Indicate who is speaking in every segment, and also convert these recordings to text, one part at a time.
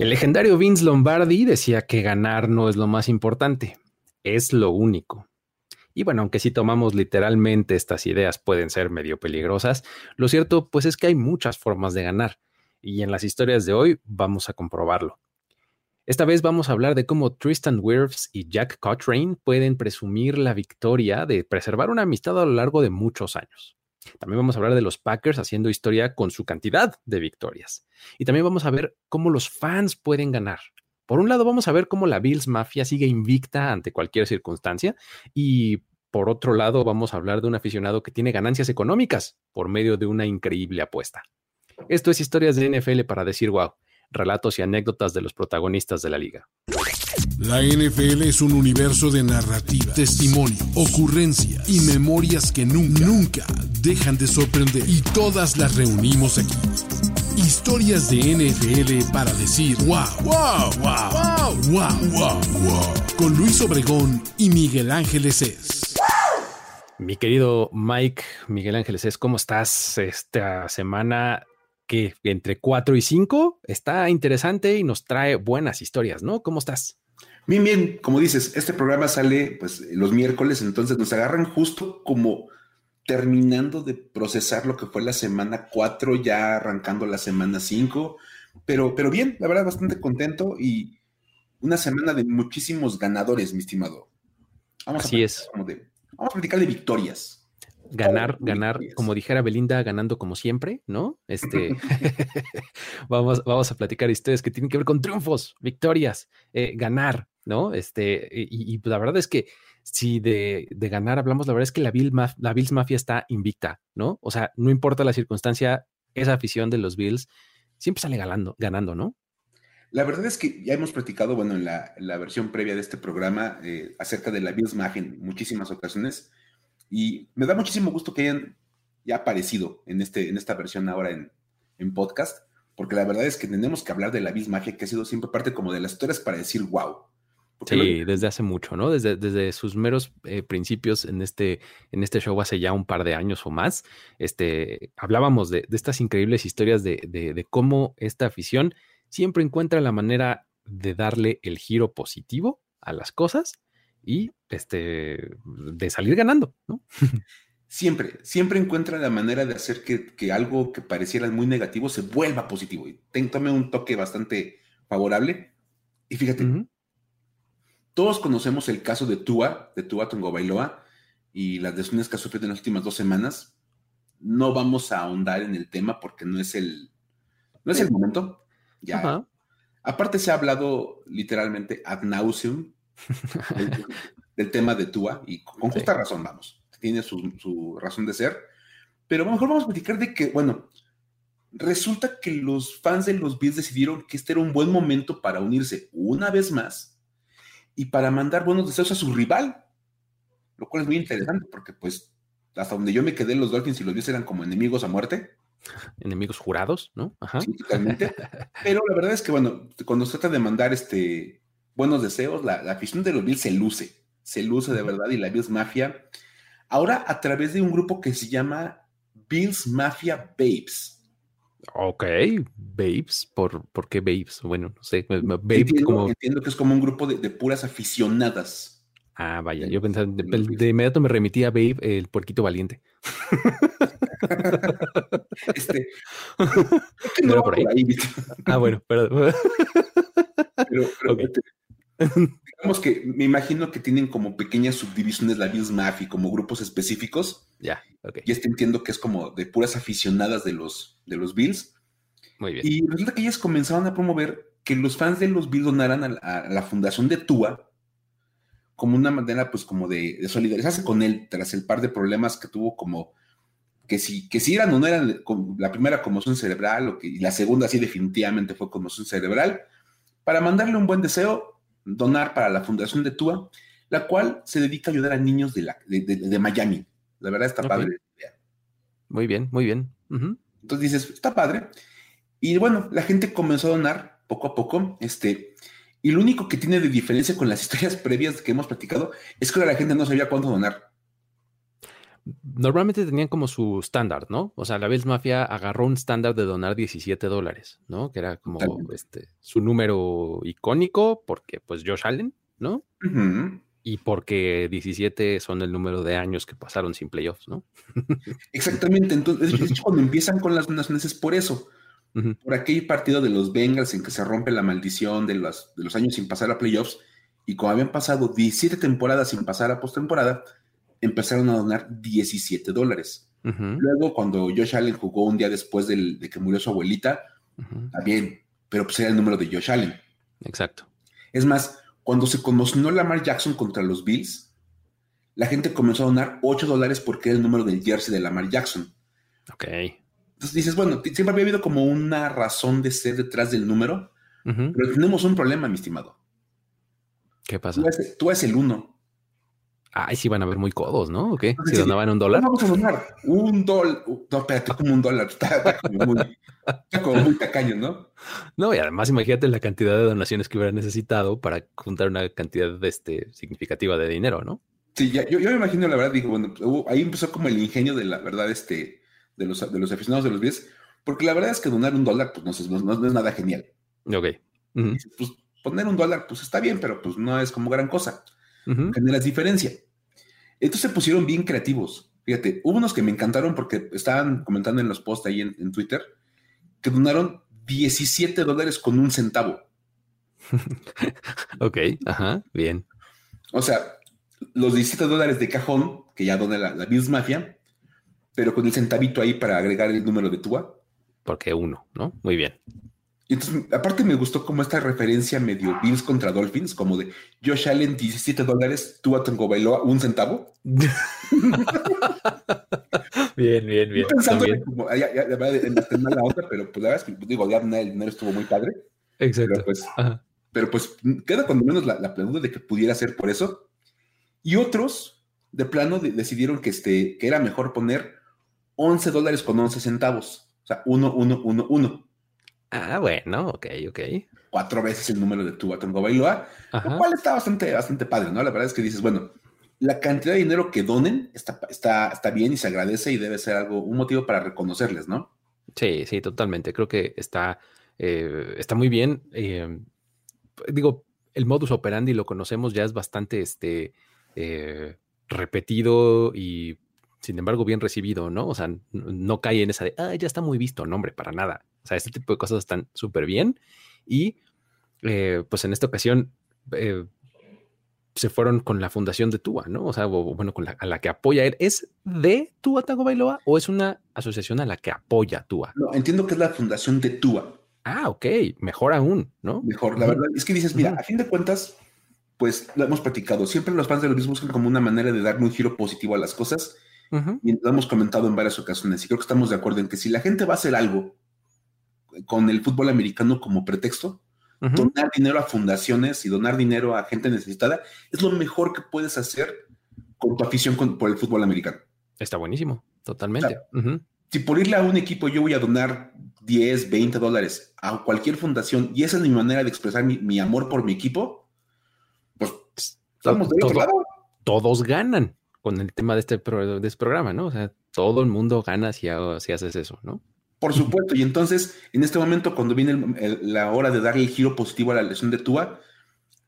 Speaker 1: El legendario Vince Lombardi decía que ganar no es lo más importante, es lo único. Y bueno, aunque si tomamos literalmente estas ideas pueden ser medio peligrosas, lo cierto pues es que hay muchas formas de ganar. Y en las historias de hoy vamos a comprobarlo. Esta vez vamos a hablar de cómo Tristan Wirfs y Jack Cochrane pueden presumir la victoria de preservar una amistad a lo largo de muchos años. También vamos a hablar de los Packers haciendo historia con su cantidad de victorias. Y también vamos a ver cómo los fans pueden ganar. Por un lado, vamos a ver cómo la Bills Mafia sigue invicta ante cualquier circunstancia. Y por otro lado, vamos a hablar de un aficionado que tiene ganancias económicas por medio de una increíble apuesta. Esto es Historias de NFL para decir wow, relatos y anécdotas de los protagonistas de la liga.
Speaker 2: La NFL es un universo de narrativa, testimonio, ocurrencia y memorias que nunca, nunca dejan de sorprender. Y todas las reunimos aquí. Historias de NFL para decir wow, wow, wow, wow, wow, wow, wow. Con Luis Obregón y Miguel Ángeles es.
Speaker 1: Mi querido Mike, Miguel Ángeles es, ¿cómo estás esta semana? Que entre 4 y 5 está interesante y nos trae buenas historias, ¿no? ¿Cómo estás?
Speaker 3: Bien, bien, como dices, este programa sale pues los miércoles, entonces nos agarran justo como terminando de procesar lo que fue la semana 4, ya arrancando la semana 5, pero, pero bien, la verdad, bastante contento y una semana de muchísimos ganadores, mi estimado.
Speaker 1: Vamos Así es.
Speaker 3: vamos a platicar de victorias.
Speaker 1: Ganar, ganar, como dijera Belinda, ganando como siempre, ¿no? Este, vamos, vamos a platicar historias que tienen que ver con triunfos, victorias, eh, ganar, ¿no? Este, y, la verdad es que si de, ganar hablamos, la verdad es que la, la Bills Mafia está invicta, ¿no? O sea, no importa la circunstancia, esa afición de los Bills siempre sale ganando, ganando ¿no?
Speaker 3: La verdad es que ya hemos platicado, bueno, en la, versión previa de este programa eh, acerca de la Bills Mafia en muchísimas ocasiones y me da muchísimo gusto que hayan ya aparecido en, este, en esta versión ahora en, en podcast, porque la verdad es que tenemos que hablar de la Bills Mafia, que ha sido siempre parte como de las historias para decir wow.
Speaker 1: Sí, desde hace mucho, ¿no? Desde, desde sus meros eh, principios en este, en este show hace ya un par de años o más, este, hablábamos de, estas increíbles historias de, de, cómo esta afición siempre encuentra la manera de darle el giro positivo a las cosas y este, de salir ganando, ¿no?
Speaker 3: Siempre, siempre encuentra la manera de hacer que, algo que pareciera muy negativo se vuelva positivo y tome un toque bastante favorable. Y fíjate, todos conocemos el caso de Tua, de Tua Tongo Bailoa, y las lesiones que ha sufrido en las últimas dos semanas. No vamos a ahondar en el tema porque no es el, no es el momento. Ya. Aparte se ha hablado literalmente ad nauseum del, tema de Tua, y con justa razón, vamos. Tiene su, su, razón de ser. Pero a lo mejor vamos a platicar de que, bueno, resulta que los fans de los Bills decidieron que este era un buen momento para unirse una vez más y para mandar buenos deseos a su rival, lo cual es muy interesante porque pues hasta donde yo me quedé los Dolphins y los Bills eran como enemigos a muerte.
Speaker 1: Enemigos jurados, ¿no?
Speaker 3: Ajá. Sí, totalmente. Pero la verdad es que, bueno, cuando se trata de mandar este, buenos deseos, la, afición de los Bills se luce, se luce de verdad y la Bills Mafia, ahora a través de un grupo que se llama Bills Mafia Babes.
Speaker 1: Ok, Babes, ¿por, ¿por qué Babes? Bueno, no sé, Babes
Speaker 3: entiendo, como... entiendo que es como un grupo de, puras aficionadas.
Speaker 1: Ah, vaya, yo pensaba, de, inmediato me remití a Babe, el puerquito valiente.
Speaker 3: este,
Speaker 1: no por ahí. ah, bueno, perdón.
Speaker 3: pero, digamos que me imagino que tienen como pequeñas subdivisiones la Bills Mafia, como grupos específicos.
Speaker 1: Ya, ok.
Speaker 3: Y este entiendo que es como de puras aficionadas de los, de los Bills.
Speaker 1: Muy bien.
Speaker 3: Y resulta que ellas comenzaron a promover que los fans de los Bills donaran a, la fundación de Tua como una manera, pues, como de, solidarizarse con él tras el par de problemas que tuvo, como que si, que si eran o no eran la primera conmoción cerebral, o que, y la segunda sí definitivamente fue conmoción cerebral, para mandarle un buen deseo donar para la Fundación de Tua, la cual se dedica a ayudar a niños de, la, de, Miami. La verdad está padre.
Speaker 1: Muy bien, muy bien.
Speaker 3: Entonces dices, está padre. Y bueno, la gente comenzó a donar poco a poco. Este, y lo único que tiene de diferencia con las historias previas que hemos platicado es que la gente no sabía cuánto donar.
Speaker 1: normalmente tenían como su estándar, ¿no? O sea, la Bills Mafia agarró un estándar de donar 17 dólares, ¿no? Que era como este, su número icónico, porque pues Josh Allen, ¿no? Y porque 17 son el número de años que pasaron sin playoffs, ¿no?
Speaker 3: Exactamente. Entonces, cuando empiezan con las donaciones es por eso. Por aquel partido de los Bengals en que se rompe la maldición de los, de los años sin pasar a playoffs, y como habían pasado 17 temporadas sin pasar a postemporada, empezaron a donar 17 dólares. Luego, cuando Josh Allen jugó un día después de que murió su abuelita, también, pero pues era el número de Josh Allen.
Speaker 1: Exacto.
Speaker 3: Es más, cuando se conoció Lamar Jackson contra los Bills, la gente comenzó a donar 8 dólares porque era el número del jersey de Lamar Jackson.
Speaker 1: Ok.
Speaker 3: Entonces dices, bueno, siempre había habido como una razón de ser detrás del número, pero tenemos un problema, mi estimado.
Speaker 1: ¿Qué pasa?
Speaker 3: Tú eres, el uno.
Speaker 1: Ay, sí van a ver muy codos, ¿no? ¿O qué? Si donaban un dólar.
Speaker 3: Vamos a donar un dólar. No, espérate, como un dólar. Está, como muy, está, como muy, tacaño, ¿no?
Speaker 1: No, y además imagínate la cantidad de donaciones que hubiera necesitado para juntar una cantidad de este, significativa de dinero, ¿no?
Speaker 3: Sí, ya, yo, yo, me imagino, la verdad, digo, bueno, ahí empezó como el ingenio de la verdad, este, de los, de los aficionados de los pies, porque la verdad es que donar un dólar, pues no, es, no, es nada genial.
Speaker 1: Ok.
Speaker 3: pues poner un dólar, pues está bien, pero pues no es como gran cosa. Generas diferencia. Entonces se pusieron bien creativos. Fíjate, hubo unos que me encantaron porque estaban comentando en los posts ahí en, Twitter que donaron 17 dólares con un centavo.
Speaker 1: ok, ajá, bien.
Speaker 3: O sea, los 17 dólares de cajón que ya dona la, la Bills Mafia, pero con el centavito ahí para agregar el número de Tua.
Speaker 1: Porque uno, ¿no? Muy bien.
Speaker 3: Y entonces, aparte me gustó como esta referencia medio Bills contra Dolphins, como de Josh Allen 17 dólares, tú a Tongo Bailoa un centavo.
Speaker 1: bien, bien, bien.
Speaker 3: Pensando en como, ya, ya, en la otra, pero pues la verdad es que digo, ya el dinero estuvo muy padre.
Speaker 1: Exacto.
Speaker 3: Pero pues, pero pues queda cuando menos la, la de que pudiera ser por eso. Y otros, de plano, decidieron que, este, que era mejor poner 11 dólares con 11 centavos. O sea, 1, 1, 1, 1.
Speaker 1: Ah, bueno, ok, ok.
Speaker 3: Cuatro veces el número de tu Tongo Bailoa, lo cual está bastante, bastante padre, ¿no? La verdad es que dices, bueno, la cantidad de dinero que donen está, está, está bien y se agradece y debe ser algo, un motivo para reconocerles, ¿no?
Speaker 1: Sí, sí, totalmente. Creo que está, eh, está muy bien. Eh, digo, el modus operandi lo conocemos, ya es bastante este, eh, repetido y sin embargo bien recibido, ¿no? O sea, no cae en esa de, ah, ya está muy visto, no, hombre, para nada. O sea, este tipo de cosas están súper bien. Y eh, pues en esta ocasión eh, se fueron con la fundación de Tua, ¿no? O sea, bueno, con la, a la que apoya él. ¿Es de Tua Tago Bailoa o es una asociación a la que apoya Tua?
Speaker 3: No, entiendo que es la fundación de Tua.
Speaker 1: Ah, ok, mejor aún, ¿no?
Speaker 3: Mejor, la verdad es que dices, mira, a fin de cuentas, pues lo hemos platicado. Siempre los fans de los mismos buscan como una manera de darle un giro positivo a las cosas. Y lo hemos comentado en varias ocasiones. Y creo que estamos de acuerdo en que si la gente va a hacer algo con el fútbol americano como pretexto. Donar dinero a fundaciones y donar dinero a gente necesitada es lo mejor que puedes hacer con tu afición por el fútbol americano.
Speaker 1: Está buenísimo, totalmente.
Speaker 3: Si por irle a un equipo yo voy a donar 10, 20 dólares a cualquier fundación y esa es mi manera de expresar mi, amor por mi equipo, pues estamos de otro lado.
Speaker 1: Todos ganan con el tema de este, de este programa, ¿no? O sea, todo el mundo gana si, si haces eso, ¿no?
Speaker 3: Por supuesto, y entonces en este momento cuando viene la hora de darle el giro positivo a la lesión de Tua,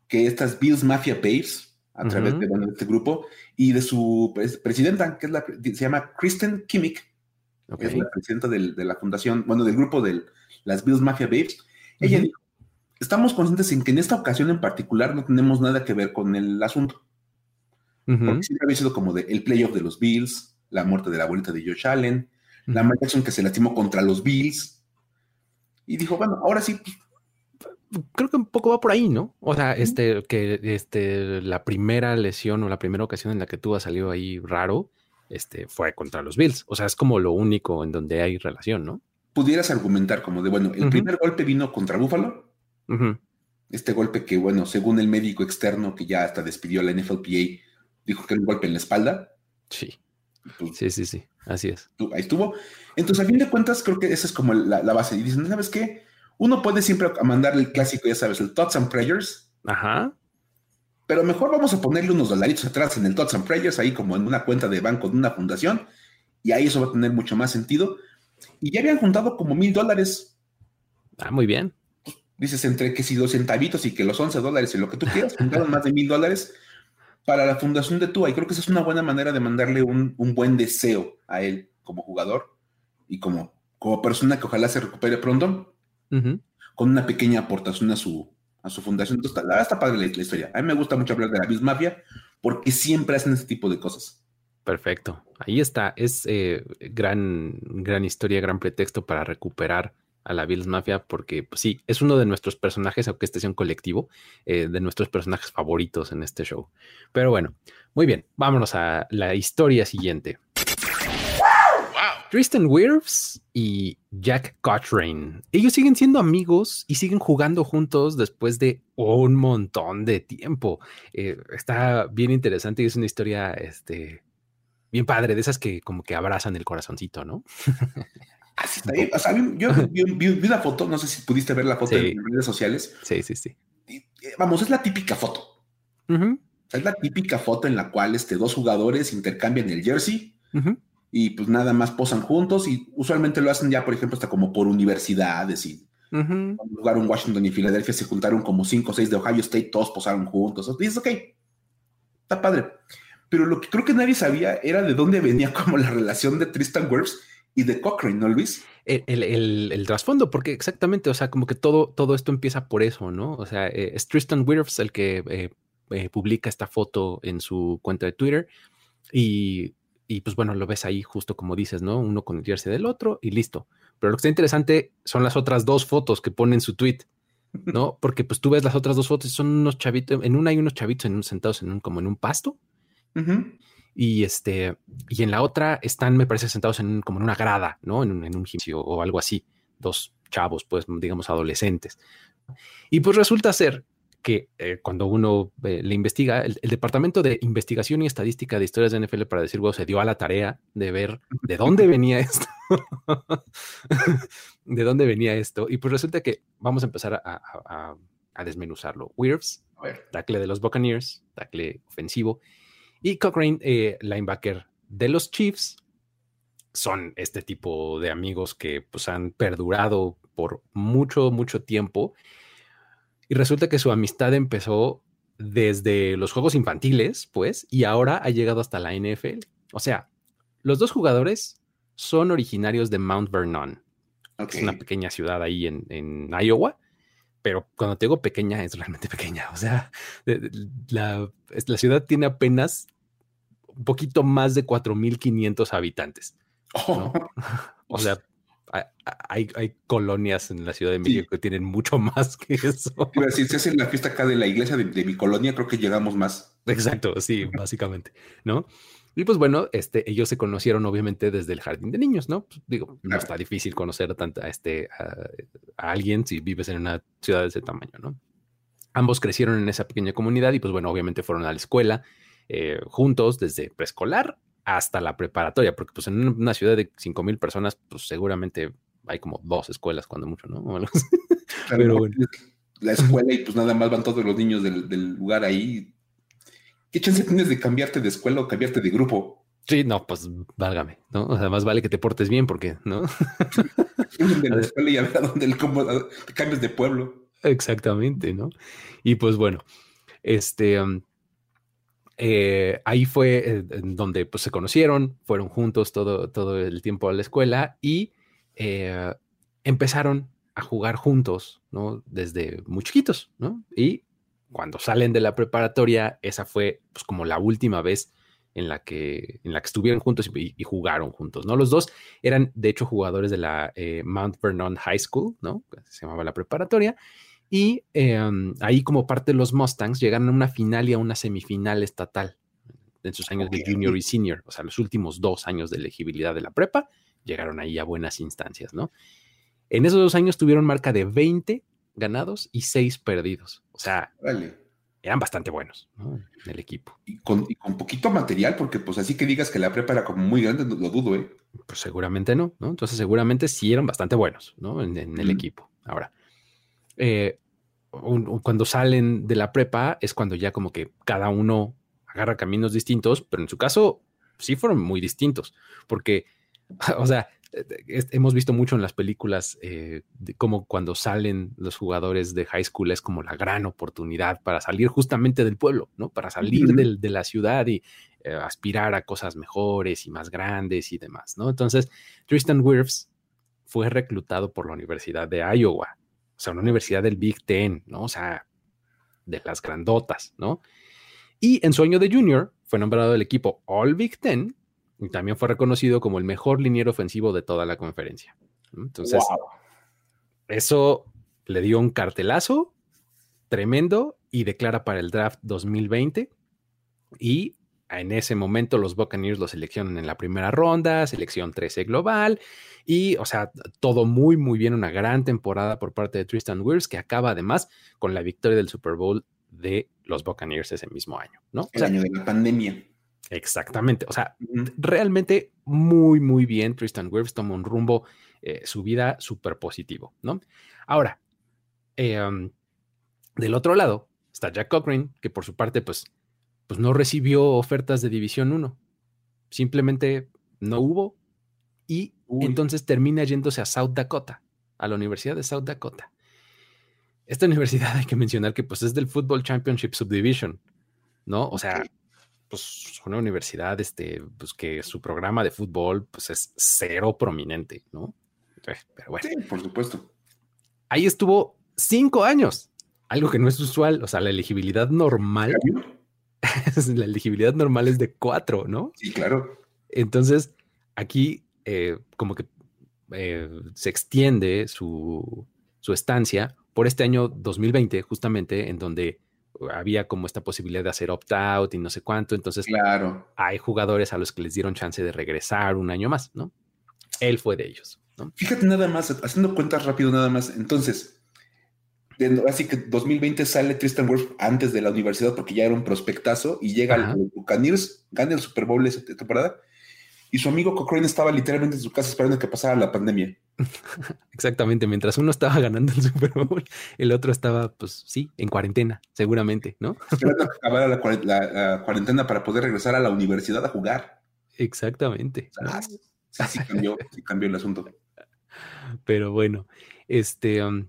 Speaker 3: que estas Bills Mafia Babes, a través de, este grupo, y de su presidenta, que es la, se llama Kristen Kimmich, que es la presidenta de la fundación, bueno, del grupo de las Bills Mafia Babes, ella dijo, estamos conscientes en que en esta ocasión en particular no tenemos nada que ver con el asunto. Porque siempre había sido como de el playoff de los Bills, la muerte de la abuelita de Josh Allen, la Jackson que se lastimó contra los Bills. Y dijo, bueno, ahora sí.
Speaker 1: Creo que un poco va por ahí, ¿no? O sea, este, que este, la primera lesión o la primera ocasión en la que tú has salido ahí raro, este, fue contra los Bills. O sea, es como lo único en donde hay relación, ¿no?
Speaker 3: Pudieras argumentar como de, bueno, el primer golpe vino contra Buffalo. Este golpe que, bueno, según el médico externo que ya hasta despidió a la NFLPA, dijo que era un golpe en la espalda.
Speaker 1: Sí. Pues, sí, sí, sí, así es.
Speaker 3: Ahí estuvo. Entonces, a fin de cuentas, creo que esa es como la, base. Y dicen, ¿sabes qué? Uno puede siempre mandar el clásico, ya sabes, el Thoughts and Prayers.
Speaker 1: Ajá.
Speaker 3: pero mejor vamos a ponerle unos dolaritos atrás en el Tots and Prayers, ahí como en una cuenta de banco de una fundación, y ahí eso va a tener mucho más sentido. Y ya habían juntado como mil dólares.
Speaker 1: Ah, muy bien.
Speaker 3: Dices entre que si dos centavitos y que los 11 dólares y lo que tú quieras, juntaron más de mil dólares para la fundación de Tua. Y creo que esa es una buena manera de mandarle un, buen deseo a él como jugador y como, como persona que ojalá se recupere pronto, con una pequeña aportación a su, a su fundación. Entonces, la está padre la, historia. A mí me gusta mucho hablar de la Bills Mafia porque siempre hacen ese tipo de cosas.
Speaker 1: Perfecto. Ahí está. Es eh, gran, gran historia, gran pretexto para recuperar a la Bills Mafia porque pues, sí, es uno de nuestros personajes, aunque este sea un colectivo, eh, de nuestros personajes favoritos en este show. Pero bueno, muy bien, vámonos a la historia siguiente. Tristan Wirfs y Jack Cochrane. Ellos siguen siendo amigos y siguen jugando juntos después de un montón de tiempo. Eh, está bien interesante y es una historia este, bien padre, de esas que como que abrazan el corazoncito, ¿no?
Speaker 3: Así está O sea, yo vi, una foto, no sé si pudiste ver la foto en redes sociales.
Speaker 1: Sí, sí, sí.
Speaker 3: Eh, vamos, es la típica foto. es la típica foto en la cual este, dos jugadores intercambian el jersey y pues nada más posan juntos y usualmente lo hacen ya, por ejemplo, hasta como por universidades y uh jugaron Washington y Filadelfia, se juntaron como cinco o seis de Ohio State, todos posaron juntos. Y dices, ok, está padre. Pero lo que creo que nadie sabía era de dónde venía como la relación de Tristan Wirfs y de Cochrane, ¿no, Luis?
Speaker 1: El, trasfondo, porque exactamente, o sea, como que todo, todo esto empieza por eso, ¿no? O sea, eh, es Tristan Wirfs el que eh, eh, publica esta foto en su cuenta de Twitter y y pues bueno, lo ves ahí justo como dices, ¿no? Uno con el jersey del otro y listo. Pero lo que está interesante son las otras dos fotos que ponen su tweet, ¿no? Porque pues tú ves las otras dos fotos y son unos chavitos, en una hay unos chavitos en un, sentados en un, como en un pasto. Y este, y en la otra están, me parece, sentados en como en una grada, ¿no? En un, en un gimnasio o algo así. Dos chavos, pues, digamos, adolescentes. Y pues resulta ser que eh, cuando uno eh, le investiga, el, Departamento de Investigación y Estadística de Historias de NFL, para decir, bueno, se dio a la tarea de ver de dónde venía esto. de dónde venía esto. Y pues resulta que vamos a empezar a, desmenuzarlo. Wirfs, tackle de los Buccaneers, tackle ofensivo, y Cochrane, eh, linebacker de los Chiefs, son este tipo de amigos que pues han perdurado por mucho, mucho tiempo y resulta que su amistad empezó desde los juegos infantiles, pues, y ahora ha llegado hasta la NFL. O sea, los dos jugadores son originarios de Mount Vernon. Es una pequeña ciudad ahí en, Iowa, pero cuando te digo pequeña, es realmente pequeña. O sea, la, la ciudad tiene apenas un poquito más de 4.500 habitantes. O sea, hay, hay, colonias en la Ciudad de México que tienen mucho más que eso.
Speaker 3: Si se hace la fiesta acá de la iglesia de, mi colonia, creo que llegamos más.
Speaker 1: Exacto, sí, básicamente, ¿no? Y pues bueno, este, ellos se conocieron obviamente desde el jardín de niños, ¿no? Pues, digo, no está difícil conocer a, tanta, este, a, alguien si vives en una ciudad de ese tamaño, ¿no? Ambos crecieron en esa pequeña comunidad y pues bueno, obviamente fueron a la escuela eh, juntos desde preescolar hasta la preparatoria, porque pues en una ciudad de 5 mil personas, pues seguramente hay como dos escuelas cuando mucho, ¿no?
Speaker 3: Pero bueno. La escuela y pues nada más van todos los niños del, lugar ahí. ¿Qué chance tienes de cambiarte de escuela o cambiarte de grupo?
Speaker 1: Sí, no, pues válgame, ¿no? O sea, más vale que te portes bien porque, ¿no?
Speaker 3: de la escuela y a ver a dónde te cambias de pueblo.
Speaker 1: Exactamente, ¿no? Y pues bueno, este, eh, ahí fue eh, donde pues, se conocieron, fueron juntos todo, todo el tiempo a la escuela y eh, empezaron a jugar juntos, ¿no? Desde muy chiquitos, ¿no? Y cuando salen de la preparatoria, esa fue pues, como la última vez en la que, en la que estuvieron juntos y, jugaron juntos, ¿no? Los dos eran, de hecho, jugadores de la Mount Vernon High School, ¿no? Se llamaba la preparatoria. Y em, ahí como parte de los Mustangs llegaron a una final y a una semifinal estatal en sus años de junior y senior, o sea, los últimos dos años de elegibilidad de la prepa, llegaron ahí a buenas instancias, ¿no? En esos dos años tuvieron marca de 20 ganados y 6 perdidos. O sea, eran bastante buenos ¿no? en el equipo.
Speaker 3: Y con, poquito material, porque pues así que digas que la prepa era como muy grande, lo dudo, ¿eh?
Speaker 1: Pues seguramente no, ¿no? Entonces seguramente sí eran bastante buenos, ¿no? En, el equipo. Ahora, eh, cuando salen de la prepa es cuando ya como que cada uno agarra caminos distintos, pero en su caso sí fueron muy distintos, porque, o sea, hemos visto mucho en las películas eh, de cómo cuando salen los jugadores de high school es como la gran oportunidad para salir justamente del pueblo, ¿no? Para salir de la ciudad y eh, aspirar a cosas mejores y más grandes y demás, ¿no? Entonces, Tristan Wirfs fue reclutado por la Universidad de Iowa, o sea, una universidad del Big Ten, ¿no? O sea, de las grandotas, ¿no? Y en su año de junior fue nombrado el equipo All Big Ten y también fue reconocido como el mejor liniero ofensivo de toda la conferencia. Entonces, eso le dio un cartelazo tremendo y declara para el draft 2020. Y en ese momento los Buccaneers lo seleccionan en la primera ronda, selección 13 global. Y, o sea, todo muy, muy bien, una gran temporada por parte de Tristan Wirfs, que acaba además con la victoria del Super Bowl de los Buccaneers ese mismo año, ¿no?
Speaker 3: El año de la pandemia.
Speaker 1: Exactamente. O sea, realmente muy, muy bien. Tristan Wirfs toma un rumbo, eh, su vida súper positivo, ¿no? Ahora, em, del otro lado está Jack Cochrane, que por su parte, pues, pues no recibió ofertas de División 1. Simplemente no hubo. Y entonces termina yéndose a South Dakota, a la Universidad de South Dakota. Esta universidad hay que mencionar que pues es del Football Championship Subdivision, ¿no? O sea, pues una universidad este, pues, que su programa de fútbol pues es cero prominente, ¿no?
Speaker 3: Pero bueno. Sí, por supuesto.
Speaker 1: Ahí estuvo cinco años, algo que no es usual, o sea, la elegibilidad normal. la elegibilidad normal es de cuatro, ¿no?
Speaker 3: Sí, claro.
Speaker 1: Entonces, aquí eh, como que eh, se extiende su, su estancia por este año 2020, justamente, en donde había como esta posibilidad de hacer opt-out y no sé cuánto. Entonces,
Speaker 3: claro.
Speaker 1: hay jugadores a los que les dieron chance de regresar un año más, ¿no? Él fue de ellos. ¿no?
Speaker 3: Fíjate nada más, haciendo cuentas rápido nada más. Entonces, así que 2020 sale Tristan Wirfs antes de la universidad porque ya era un prospectazo y llega al Buccaneers, gana el Super Bowl esa temporada y su amigo Cochrane estaba literalmente en su casa esperando que pasara la pandemia.
Speaker 1: Exactamente, mientras uno estaba ganando el Super Bowl, el otro estaba, pues sí, en cuarentena, seguramente, ¿no?
Speaker 3: Esperando que acabara la, cuarentena para poder regresar a la universidad a jugar.
Speaker 1: Exactamente.
Speaker 3: sí, sí cambió, sí cambió el asunto.
Speaker 1: Pero bueno, este, um,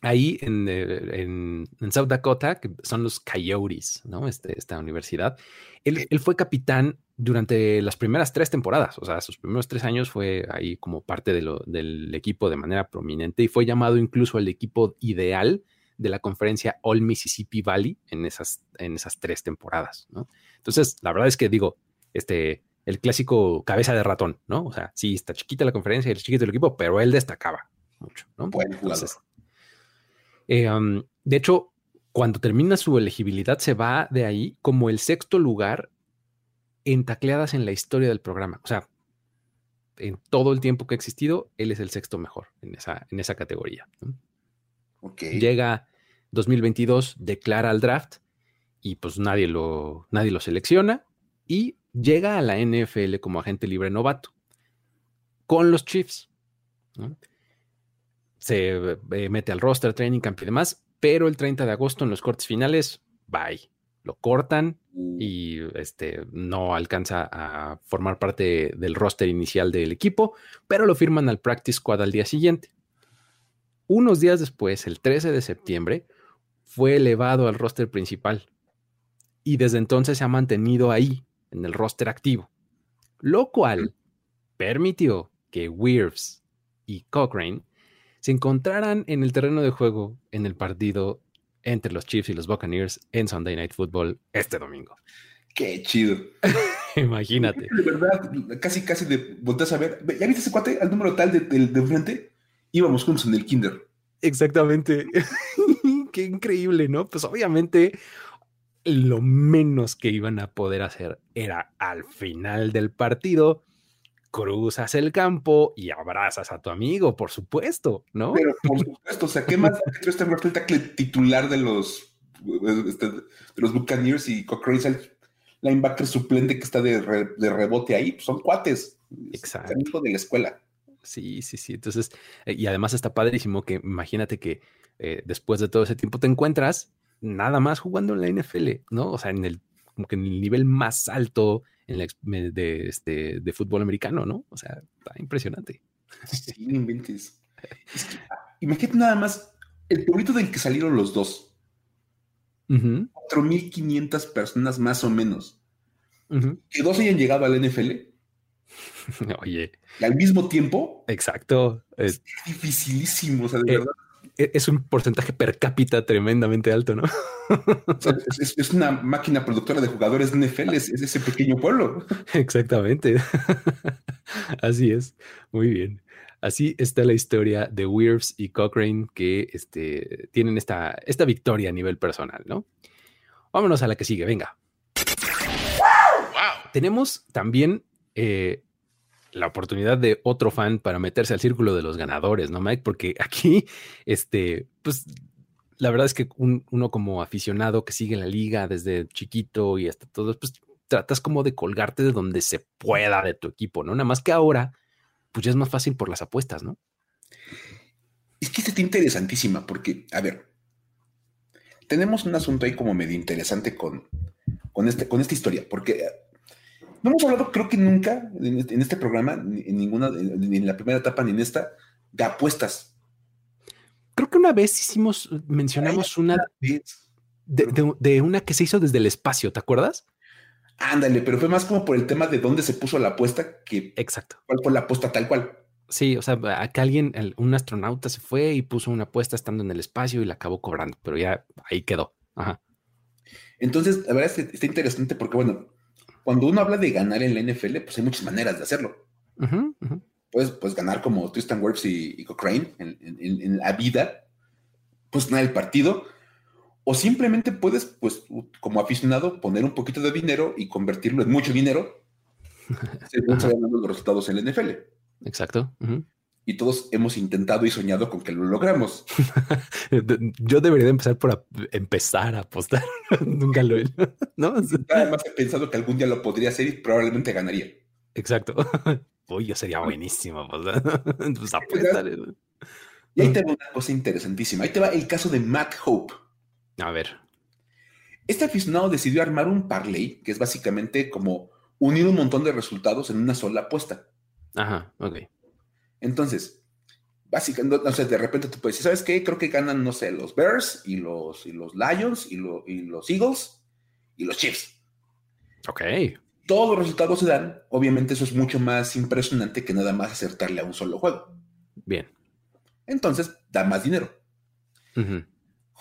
Speaker 1: ahí eh, en, en, South Dakota, que son los Coyotes, ¿no? Este, esta universidad. Él, él, fue capitán durante las primeras tres temporadas, o sea, sus primeros tres años fue ahí como parte de lo, del equipo de manera prominente y fue llamado incluso el equipo ideal de la conferencia All Mississippi Valley en esas, en esas tres temporadas, ¿no? Entonces, la verdad es que digo, este, el clásico cabeza de ratón, ¿no? O sea, sí, está chiquita la conferencia, es chiquito el equipo, pero él destacaba mucho, ¿no?
Speaker 3: Bueno,
Speaker 1: eh, um, de hecho, cuando termina su elegibilidad, se va de ahí como el sexto lugar en tacleadas en la historia del programa. O sea, en todo el tiempo que ha existido, él es el sexto mejor en esa, en esa categoría. Llega 2022, declara al draft y pues nadie lo, nadie lo selecciona y llega a la NFL como agente libre novato con los Chiefs. Se eh, mete al roster, training camp y demás, pero el 30 de agosto en los cortes finales, bye lo cortan mm. y este, no alcanza a formar parte del roster inicial del equipo, pero lo firman al practice squad al día siguiente. Unos días después, el 13 de septiembre, fue elevado al roster principal y desde entonces se ha mantenido ahí, en el roster activo, lo cual permitió que Wirfs y Cochrane se encontraran en el terreno de juego en el partido entre los Chiefs y los Buccaneers en Sunday Night Football este domingo.
Speaker 3: Qué chido.
Speaker 1: Imagínate.
Speaker 3: De verdad, casi, casi de volteas a ver. ¿Ya viste ese cuate al número tal de, de, frente? Íbamos juntos en el kinder.
Speaker 1: Exactamente. Qué increíble, ¿no? Pues obviamente lo menos que iban a poder hacer era al final del partido cruzas el campo y abrazas a tu amigo, por supuesto, ¿no?
Speaker 3: Pero por supuesto, o sea, ¿qué más Tristan Wirfs el titular de los, este, de los Buccaneers y Cochrane es el linebacker suplente que está de, de rebote ahí? Pues son cuates.
Speaker 1: Exacto.
Speaker 3: hijo de la escuela.
Speaker 1: Sí, sí, sí. Entonces, eh, y además está padrísimo que imagínate que eh, después de todo ese tiempo te encuentras nada más jugando en la NFL, ¿no? O sea, en el, como que en el nivel más alto en la, de, este, de fútbol americano, ¿no? O sea, está impresionante.
Speaker 3: Sí, inventes. Ah, imagínate nada más el pueblito del que salieron los dos. 4.500 personas más o menos. Que dos hayan llegado al NFL.
Speaker 1: Oye.
Speaker 3: Y al mismo tiempo.
Speaker 1: Exacto.
Speaker 3: Es, dificilísimo, o sea, de eh, verdad.
Speaker 1: E, es un porcentaje per cápita tremendamente alto, ¿no?
Speaker 3: es, una máquina productora de jugadores de NFL, es, ese pequeño pueblo.
Speaker 1: Exactamente. Así es. Muy bien. Así está la historia de Wirfs y Cochrane que este, tienen esta, esta victoria a nivel personal, ¿no? Vámonos a la que sigue, venga. Tenemos también eh, la oportunidad de otro fan para meterse al círculo de los ganadores, ¿no, Mike? Porque aquí, este, pues la verdad es que uno como aficionado que sigue la liga desde chiquito y hasta todo, pues tratas como de colgarte de donde se pueda de tu equipo, ¿no? Nada más que ahora, pues ya es más fácil por las apuestas, ¿no?
Speaker 3: Es que está interesantísima porque, a ver, tenemos un asunto ahí como medio interesante con, con, este, con esta historia, porque no hemos hablado, creo que nunca en este, este programa, en ninguna, ni en la primera etapa ni en esta, de apuestas.
Speaker 1: Creo que una vez hicimos, mencionamos una de, una que se hizo desde el espacio, ¿te acuerdas?
Speaker 3: Ándale, pero fue más como por el tema de dónde se puso la apuesta que
Speaker 1: exacto.
Speaker 3: cuál fue la apuesta tal cual.
Speaker 1: Sí, o sea, acá alguien, un astronauta se fue y puso una apuesta estando en el espacio y la acabó cobrando, pero ya ahí quedó. Ajá.
Speaker 3: Entonces, la verdad es que está interesante porque, bueno, cuando uno habla de ganar en la NFL, pues hay muchas maneras de hacerlo. Puedes, ganar como Tristan Wirfs y, Cochrane en, la vida, pues ganar el partido, o simplemente puedes, pues, como aficionado, poner un poquito de dinero y convertirlo en mucho dinero, según se los resultados en la NFL.
Speaker 1: Exacto
Speaker 3: y todos hemos intentado y soñado con que lo logramos.
Speaker 1: Yo debería empezar por empezar a apostar. Nunca lo he ¿no?
Speaker 3: Además he pensado que algún día lo podría hacer y probablemente ganaría.
Speaker 1: Exacto. Uy, yo sería buenísimo. Pues, pues apostar.
Speaker 3: Y ahí te va una cosa interesantísima. Ahí te va el caso de Matt Hope.
Speaker 1: A ver.
Speaker 3: Este aficionado decidió armar un parlay, que es básicamente como unir un montón de resultados en una sola apuesta.
Speaker 1: Ajá, ok.
Speaker 3: Entonces, básicamente, no sé, de repente tú puedes decir, ¿sabes qué? Creo que ganan, no sé, los Bears y los, y los Lions y, los Eagles y los Chiefs.
Speaker 1: Ok.
Speaker 3: Todos los resultados se dan. Obviamente eso es mucho más impresionante que nada más acertarle a un solo juego.
Speaker 1: Bien.
Speaker 3: Entonces, da más dinero.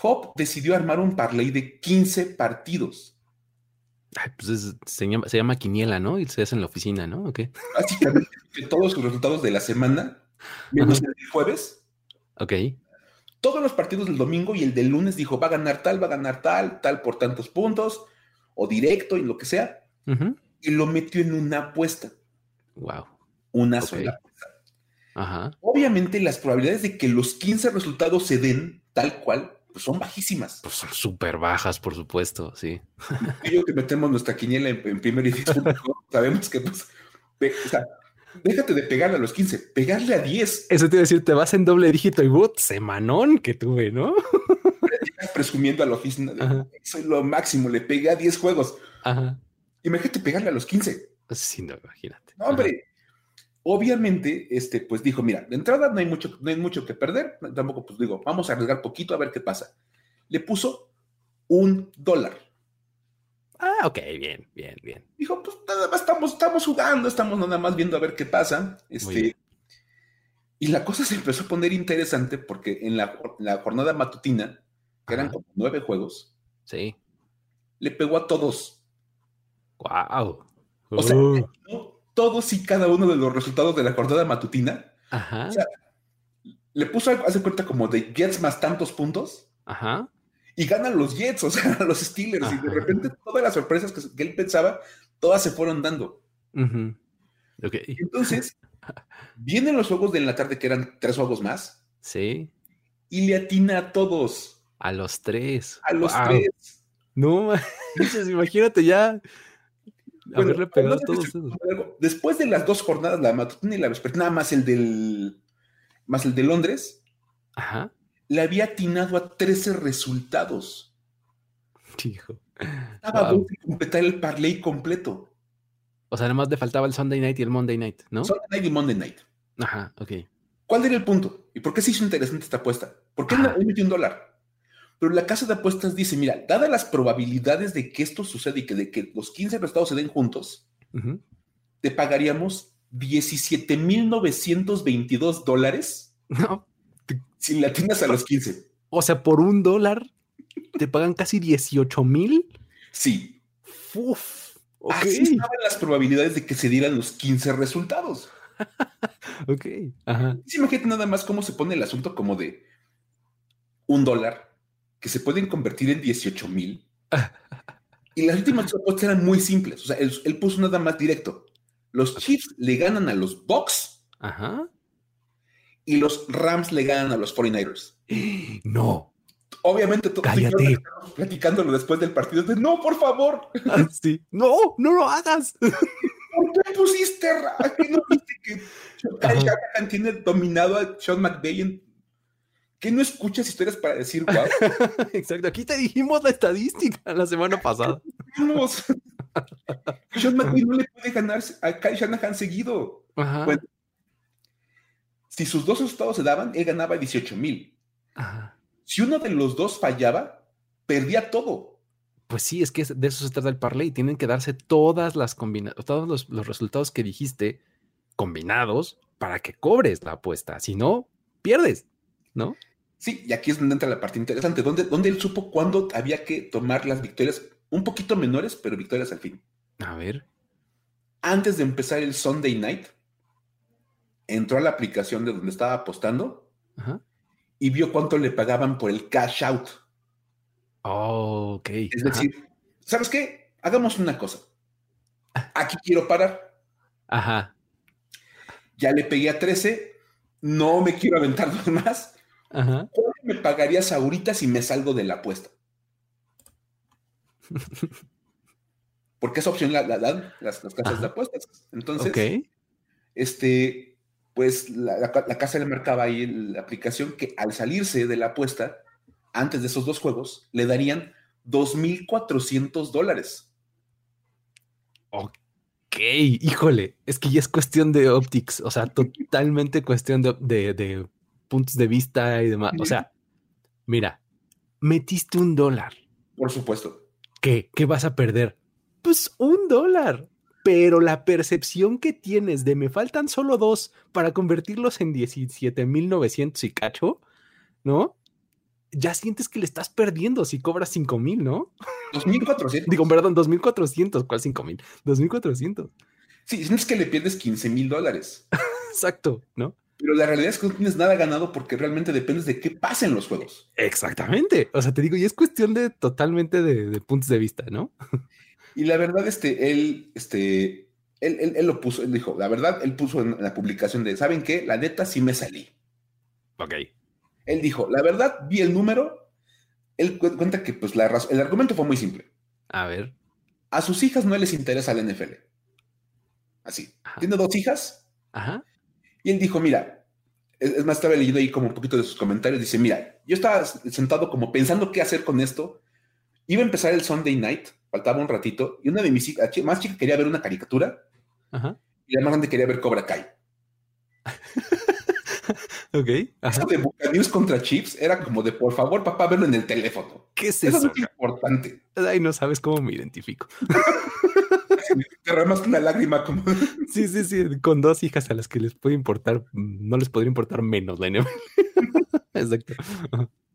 Speaker 3: Hop decidió armar un parlay de 15 partidos
Speaker 1: pues se, llama, quiniela, ¿no? Y se hace en la oficina, ¿no? ¿O
Speaker 3: Básicamente, todos los resultados de la semana, menos el jueves.
Speaker 1: Ok.
Speaker 3: Todos los partidos del domingo y el del lunes dijo, va a ganar tal, va a ganar tal, tal por tantos puntos, o directo y lo que sea. Y lo metió en una apuesta.
Speaker 1: Wow.
Speaker 3: Una sola apuesta.
Speaker 1: Ajá.
Speaker 3: Obviamente las probabilidades de que los 15 resultados se den tal cual pues son bajísimas.
Speaker 1: Pues son súper bajas, por supuesto, sí.
Speaker 3: Y yo que metemos nuestra quiniela en, primer y sabemos que, pues, o sea, déjate de pegarle a los 15, pegarle a 10.
Speaker 1: Eso te iba a decir, te vas en doble dígito y boot, semanón que tuve, ¿no?
Speaker 3: presumiendo a la oficina de, soy lo máximo, le pegué a 10 juegos.
Speaker 1: Ajá.
Speaker 3: Imagínate pegarle a los 15.
Speaker 1: Sí, no, imagínate.
Speaker 3: No, hombre, Obviamente, este, pues dijo, mira, de entrada no hay mucho, no hay mucho que perder, tampoco pues digo, vamos a arriesgar poquito a ver qué pasa. Le puso un dólar.
Speaker 1: Ah, ok, bien, bien, bien.
Speaker 3: Dijo, pues nada más estamos, estamos jugando, estamos nada más viendo a ver qué pasa. Este, y la cosa se empezó a poner interesante porque en la, jornada matutina, que eran como nueve juegos,
Speaker 1: sí.
Speaker 3: le pegó a todos.
Speaker 1: Wow.
Speaker 3: O sea, uh todos y cada uno de los resultados de la jornada matutina.
Speaker 1: Ajá.
Speaker 3: le puso, hace cuenta como de Jets más tantos puntos.
Speaker 1: Ajá.
Speaker 3: Y ganan los Jets, o sea, los Steelers. Y de repente todas las sorpresas que, él pensaba, todas se fueron dando. Entonces, vienen los juegos de la tarde, que eran tres juegos más.
Speaker 1: Sí.
Speaker 3: Y le atina a todos.
Speaker 1: A los tres.
Speaker 3: A los tres.
Speaker 1: No, imagínate ya haberle pegado todos
Speaker 3: Después de las dos jornadas, la matutina y la vespertina, más el del más el de Londres,
Speaker 1: Ajá.
Speaker 3: le había atinado a 13 resultados.
Speaker 1: Hijo.
Speaker 3: Estaba a completar el parlay completo.
Speaker 1: O sea, además le faltaba el Sunday night y el Monday night, ¿no?
Speaker 3: Sunday night y Monday night.
Speaker 1: Ajá, ok.
Speaker 3: ¿Cuál era el punto? ¿Y por qué se hizo interesante esta apuesta? ¿Por qué no metió un dólar? Pero la casa de apuestas dice, mira, dadas las probabilidades de que esto suceda y que de que los 15 resultados se den juntos, te pagaríamos 17.922 dólares
Speaker 1: no.
Speaker 3: si la tienes a los 15.
Speaker 1: O sea, por un dólar te pagan casi 18 mil.
Speaker 3: Sí.
Speaker 1: Uf.
Speaker 3: Así estaban las probabilidades de que se dieran los 15 resultados.
Speaker 1: ok. Ajá.
Speaker 3: imagínate nada más cómo se pone el asunto como de un dólar que se pueden convertir en 18 mil. y las últimas apuestas eran muy simples. O sea, él, puso nada más directo. Los Chiefs le ganan a los Bucks.
Speaker 1: Ajá.
Speaker 3: Y los Rams le ganan a los 49ers.
Speaker 1: No.
Speaker 3: Obviamente,
Speaker 1: todo Cállate.
Speaker 3: platicándolo después del partido. De, no, por favor.
Speaker 1: Ah, sí. No, no lo hagas.
Speaker 3: ¿Por qué pusiste ¿Qué no viste que Shanahan tiene dominado a Sean McVay en ¿Qué no escuchas historias para decir wow?
Speaker 1: Exacto, aquí te dijimos la estadística la semana pasada.
Speaker 3: Sean McVay no le puede ganar a Kyle Shanahan seguido. Bueno, si sus dos resultados se daban, él ganaba 18 mil. Si uno de los dos fallaba, perdía todo.
Speaker 1: Pues sí, es que de eso se trata el parlay. Tienen que darse todas las combinaciones, todos los, los, resultados que dijiste combinados para que cobres la apuesta. Si no, pierdes, ¿no?
Speaker 3: Sí, y aquí es donde entra la parte interesante, donde, donde él supo cuándo había que tomar las victorias un poquito menores, pero victorias al fin.
Speaker 1: A ver.
Speaker 3: Antes de empezar el Sunday night, entró a la aplicación de donde estaba apostando y vio cuánto le pagaban por el cash out.
Speaker 1: Oh, ok.
Speaker 3: Es decir, ¿sabes qué? Hagamos una cosa. Aquí quiero parar.
Speaker 1: Ajá.
Speaker 3: Ya le pegué a 13, no me quiero aventar más.
Speaker 1: Ajá.
Speaker 3: ¿Cuánto me pagarías ahorita si me salgo de la apuesta? Porque esa opción la, dan las, casas de apuestas. Entonces, este, pues la, casa le marcaba ahí la aplicación que al salirse de la apuesta, antes de esos dos juegos, le darían 2.400 dólares.
Speaker 1: Ok, híjole, es que ya es cuestión de optics, o sea, totalmente cuestión de puntos de vista y demás. O sea, mira, metiste un dólar.
Speaker 3: Por supuesto.
Speaker 1: ¿Qué? ¿Qué vas a perder? Pues un dólar. Pero la percepción que tienes de me faltan solo dos para convertirlos en 17.900 y cacho, ¿no? Ya sientes que le estás perdiendo si cobras 5,000, ¿no?
Speaker 3: 2.400.
Speaker 1: Digo, perdón, 2.400. ¿Cuál 5,000? 2.400.
Speaker 3: Sí, sientes que le pierdes 15 mil dólares.
Speaker 1: Exacto, ¿no?
Speaker 3: Pero la realidad es que no tienes nada ganado porque realmente dependes de qué pasa en los juegos.
Speaker 1: Exactamente. O sea, te digo, y es cuestión de totalmente de, puntos de vista, ¿no?
Speaker 3: Y la verdad, este, él, este, él, él, lo puso, él dijo, la verdad, él puso en la publicación de, ¿saben qué? La neta sí me salí.
Speaker 1: Ok.
Speaker 3: Él dijo, la verdad, vi el número. Él cuenta que, pues, la el argumento fue muy simple.
Speaker 1: A ver.
Speaker 3: A sus hijas no les interesa la NFL. Así. Tiene dos hijas.
Speaker 1: Ajá
Speaker 3: y él dijo, mira, es, más, estaba leyendo ahí como un poquito de sus comentarios, dice, mira, yo estaba sentado como pensando qué hacer con esto. Iba a empezar el Sunday night, faltaba un ratito, y una de mis hijas, más chica quería ver una caricatura, y la más grande quería ver Cobra Kai.
Speaker 1: ok.
Speaker 3: Eso de Buccaneers contra Chips era como de, por favor, papá, verlo en el teléfono.
Speaker 1: ¿Qué es eso?
Speaker 3: Eso es importante.
Speaker 1: Ahí no sabes cómo me identifico.
Speaker 3: derramas una lágrima como.
Speaker 1: Sí, sí, sí, con dos hijas a las que les puede importar, no les podría importar menos la Exacto.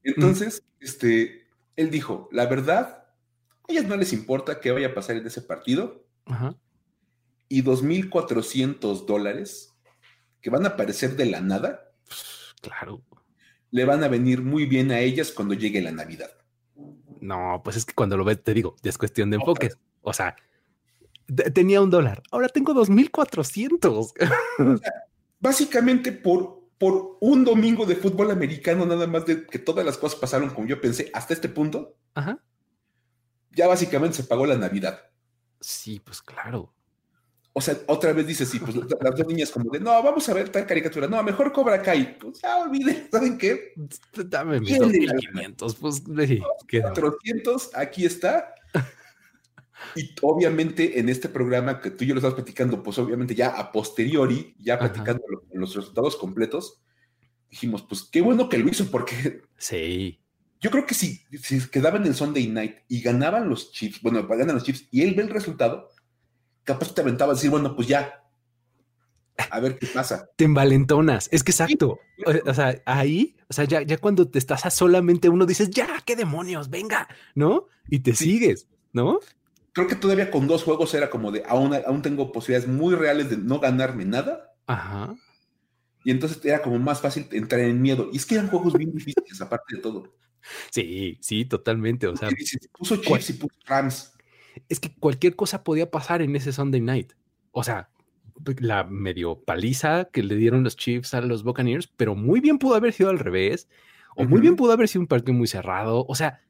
Speaker 3: Entonces, este, él dijo, la verdad, a ellas no les importa qué vaya a pasar en ese partido.
Speaker 1: Ajá.
Speaker 3: Y 2.400 dólares que van a aparecer de la nada.
Speaker 1: Claro.
Speaker 3: Le van a venir muy bien a ellas cuando llegue la Navidad.
Speaker 1: No, pues es que cuando lo ves, te digo, ya es cuestión de enfoques. O sea, tenía un dólar, ahora tengo 2400.
Speaker 3: básicamente por, por un domingo de fútbol americano, nada más de que todas las cosas pasaron como yo pensé hasta este punto.
Speaker 1: Ajá.
Speaker 3: Ya básicamente se pagó la Navidad.
Speaker 1: Sí, pues claro.
Speaker 3: O sea, otra vez dices, sí, pues las dos niñas como de, no, vamos a ver tal caricatura, no, mejor Cobra Kai. Pues ya olviden, ¿saben qué?
Speaker 1: Dame mis 2500, pues, sí,
Speaker 3: 400, aquí está. Y obviamente en este programa que tú y yo lo estás platicando, pues obviamente ya a posteriori, ya platicando los resultados completos, dijimos, pues qué bueno que lo hizo porque...
Speaker 1: Sí.
Speaker 3: Yo creo que si, si quedaban en Sunday Night y ganaban los Chiefs, bueno, ganan los Chiefs y él ve el resultado, capaz te aventaba a decir, bueno, pues ya, a ver qué pasa.
Speaker 1: Te envalentonas, es que exacto. O, sea, ahí, o sea, ya, ya cuando te estás a solamente uno dices, ya, qué demonios, venga, ¿no? Y te sigues, ¿no?
Speaker 3: Creo que todavía con dos juegos era como de, aún, aún tengo posibilidades muy reales de no ganarme nada.
Speaker 1: Ajá.
Speaker 3: Y entonces era como más fácil entrar en miedo. Y es que eran juegos bien difíciles, aparte de todo.
Speaker 1: Sí, sí, totalmente. O sea,
Speaker 3: puso Chiefs y puso Rams
Speaker 1: es que cualquier cosa podía pasar en ese Sunday night. O sea, la medio paliza que le dieron los Chiefs a los Buccaneers, pero muy bien pudo haber sido al revés, o muy bien pudo haber sido un partido muy cerrado. O sea,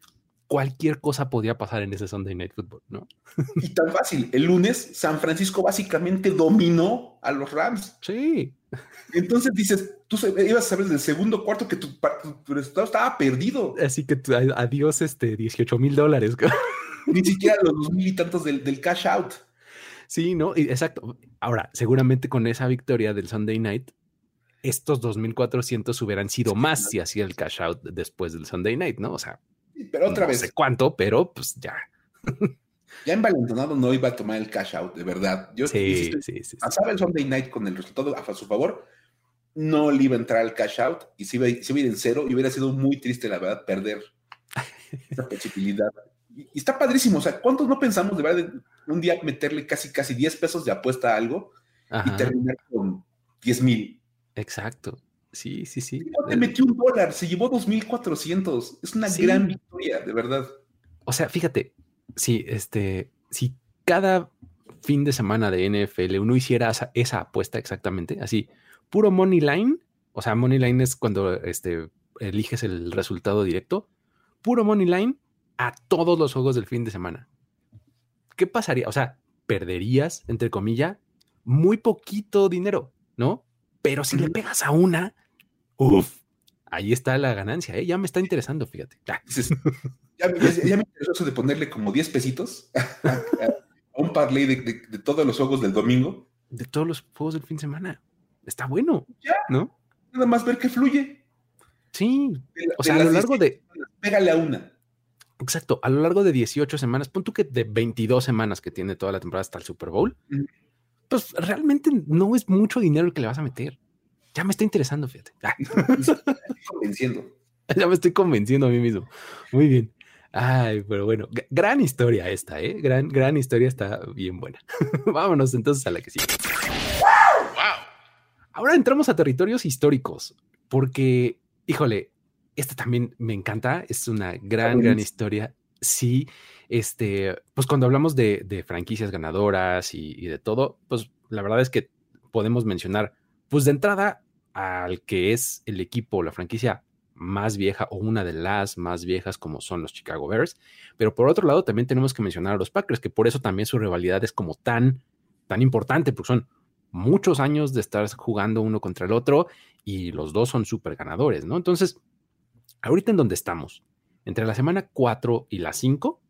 Speaker 1: cualquier cosa podía pasar en ese Sunday Night Football, ¿no?
Speaker 3: Y tan fácil. El lunes, San Francisco básicamente dominó a los Rams.
Speaker 1: Sí.
Speaker 3: Entonces dices, tú ibas a saber del segundo cuarto que tu, resultado estaba perdido.
Speaker 1: Así que adiós, este, 18 mil dólares.
Speaker 3: Ni siquiera los dos mil y tantos del, cash out.
Speaker 1: Sí, ¿no? exacto. Ahora, seguramente con esa victoria del Sunday Night, estos 2.400 hubieran sido más si hacía el cash out después del Sunday Night, ¿no? O sea,
Speaker 3: pero otra
Speaker 1: no
Speaker 3: vez.
Speaker 1: sé cuánto, pero pues ya.
Speaker 3: ya envalentonado no iba a tomar el cash out, de verdad. Yo
Speaker 1: sí, sí, sí,
Speaker 3: pasaba el Sunday Night con el resultado a su favor, no le iba a entrar al cash out y si iba, si iba a ir en cero y hubiera sido muy triste, la verdad, perder esa posibilidad y, está padrísimo. O sea, ¿cuántos no pensamos de verdad un día meterle casi, casi 10 pesos de apuesta a algo y terminar con 10 mil?
Speaker 1: Exacto. Sí, sí, sí.
Speaker 3: te metió un dólar, se llevó 2.400. Es una gran victoria, de verdad.
Speaker 1: O sea, fíjate, si, este, si cada fin de semana de NFL uno hiciera esa, apuesta exactamente, así, puro money line, o sea, money line es cuando este, eliges el resultado directo, puro money line, a todos los juegos del fin de semana. ¿Qué pasaría? O sea, perderías, entre comillas, muy poquito dinero, ¿no? Pero si le pegas a una, uff, ahí está la ganancia, ¿eh? Ya me está interesando, fíjate.
Speaker 3: Ya, me interesó eso de ponerle como 10 pesitos a, un parlay de, todos los juegos del domingo.
Speaker 1: De todos los juegos del fin de semana. Está bueno,
Speaker 3: ya,
Speaker 1: ¿no?
Speaker 3: Nada más ver que fluye.
Speaker 1: Sí, o sea, a lo largo de...
Speaker 3: Pégale a una.
Speaker 1: Exacto, a lo largo de 18 semanas, pon tú que de 22 semanas que tiene toda la temporada hasta el Super Bowl, pues realmente no es mucho dinero el que le vas a meter. Ya me está interesando, fíjate.
Speaker 3: Ya. me estoy convenciendo.
Speaker 1: Ya me estoy convenciendo a mí mismo. Muy bien. Ay, pero bueno, gran historia esta, ¿eh? Gran, gran historia, está bien buena. Vámonos entonces a la que sigue. Wow. Ahora entramos a territorios históricos, porque, híjole, esta también me encanta, es una gran, gran historia. Sí, este, pues cuando hablamos de, franquicias ganadoras y, de todo, pues la verdad es que podemos mencionar, pues de entrada al que es el equipo, la franquicia más vieja o una de las más viejas como son los Chicago Bears, pero por otro lado también tenemos que mencionar a los Packers, que por eso también su rivalidad es como tan, tan importante, porque son muchos años de estar jugando uno contra el otro y los dos son súper ganadores, ¿no? Entonces, ahorita en donde estamos, entre la semana 4 y la 5,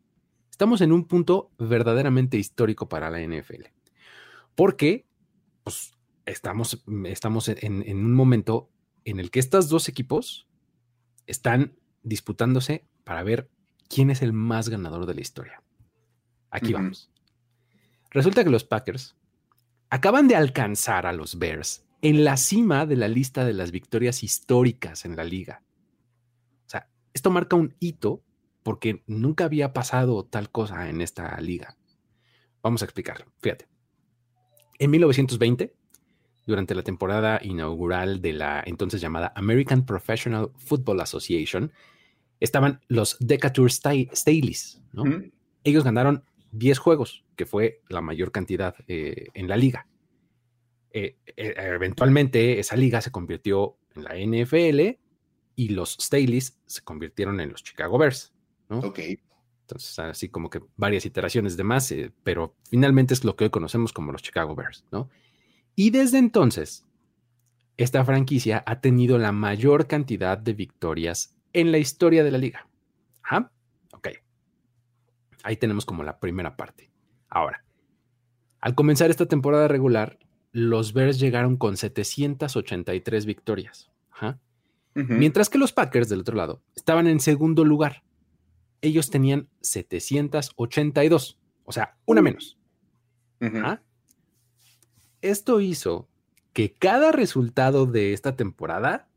Speaker 1: estamos en un punto verdaderamente histórico para la NFL. Porque pues, estamos, estamos en, un momento en el que estos dos equipos están disputándose para ver quién es el más ganador de la historia. Aquí vamos. Resulta que los Packers acaban de alcanzar a los Bears en la cima de la lista de las victorias históricas en la liga. Esto marca un hito porque nunca había pasado tal cosa en esta liga. Vamos a explicarlo. Fíjate. En 1920, durante la temporada inaugural de la entonces llamada American Professional Football Association, estaban los Decatur Staleys. ¿no? Ellos ganaron 10 juegos, que fue la mayor cantidad eh, en la liga. Eh, eh, eventualmente esa liga se convirtió en la NFL y los Staleys se convirtieron en los Chicago Bears. ¿No?
Speaker 3: Ok.
Speaker 1: Entonces, así como que varias iteraciones de más, eh, pero finalmente es lo que hoy conocemos como los Chicago Bears, ¿no? Y desde entonces, esta franquicia ha tenido la mayor cantidad de victorias en la historia de la liga. Ajá. Ok. Ahí tenemos como la primera parte. Ahora, al comenzar esta temporada regular, los Bears llegaron con 783 victorias. Mientras que los Packers, del otro lado, estaban en segundo lugar. Ellos tenían 782, o sea, una menos. Esto hizo que cada resultado de esta temporada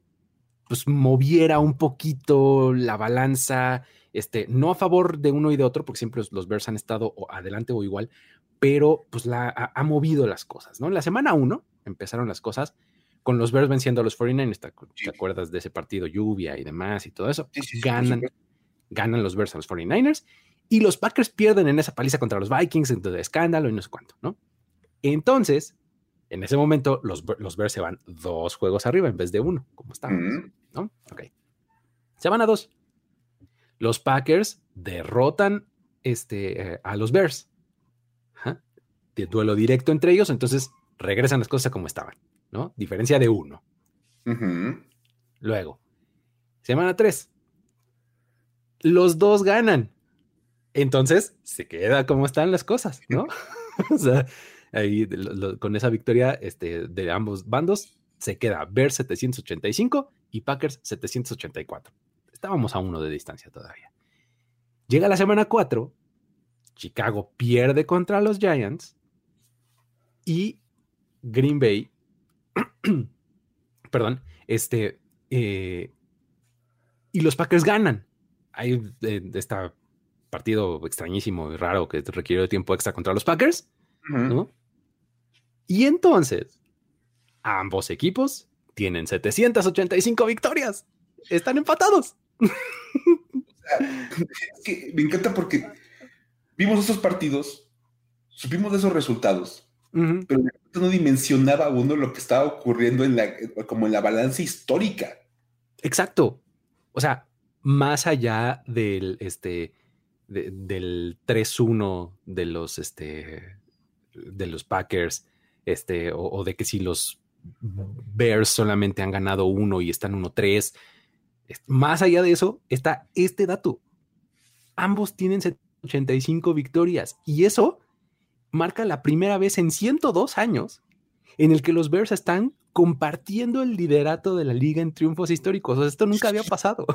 Speaker 1: pues moviera un poquito la balanza, este, no a favor de uno y de otro, porque siempre los, Bears han estado adelante o igual, pero pues la, ha, movido las cosas, ¿no? La semana uno empezaron las cosas con los Bears venciendo a los 49ers, ¿te, acuerdas de ese partido lluvia y demás y todo eso? ganan, ganan los Bears a los 49ers y los Packers pierden en esa paliza contra los Vikings, entonces escándalo y no sé cuánto, ¿no? Entonces, en ese momento, los, los Bears se van dos juegos arriba en vez de uno, como están, ¿no? Ok. Se van a dos. Los Packers derrotan este, eh, a los Bears. De duelo directo entre ellos, entonces regresan las cosas como estaban, ¿no? Diferencia de uno. Luego, semana tres. Los dos ganan. Entonces se queda como están las cosas, ¿no? o sea, ahí con esa victoria este, de ambos bandos se queda Bears 785 y Packers 784. Estábamos a uno de distancia todavía. Llega la semana 4, Chicago pierde contra los Giants y Green Bay, perdón, este, eh, y los Packers ganan. Hay eh, este partido extrañísimo y raro que requiere tiempo extra contra los Packers, ¿no? Y entonces, ambos equipos tienen 785 victorias. Están empatados.
Speaker 3: es que me encanta porque vimos esos partidos, supimos de esos resultados, pero no dimensionaba uno lo que estaba ocurriendo en la, como en la balanza histórica.
Speaker 1: Exacto. O sea, más allá del, este, del 3-1 de los, este, de los Packers, este, o, de que si los Bears solamente han ganado uno y están 1-3. Más allá de eso, está este dato. Ambos tienen 85 victorias y eso marca la primera vez en 102 años en el que los Bears están compartiendo el liderato de la liga en triunfos históricos. esto nunca había pasado.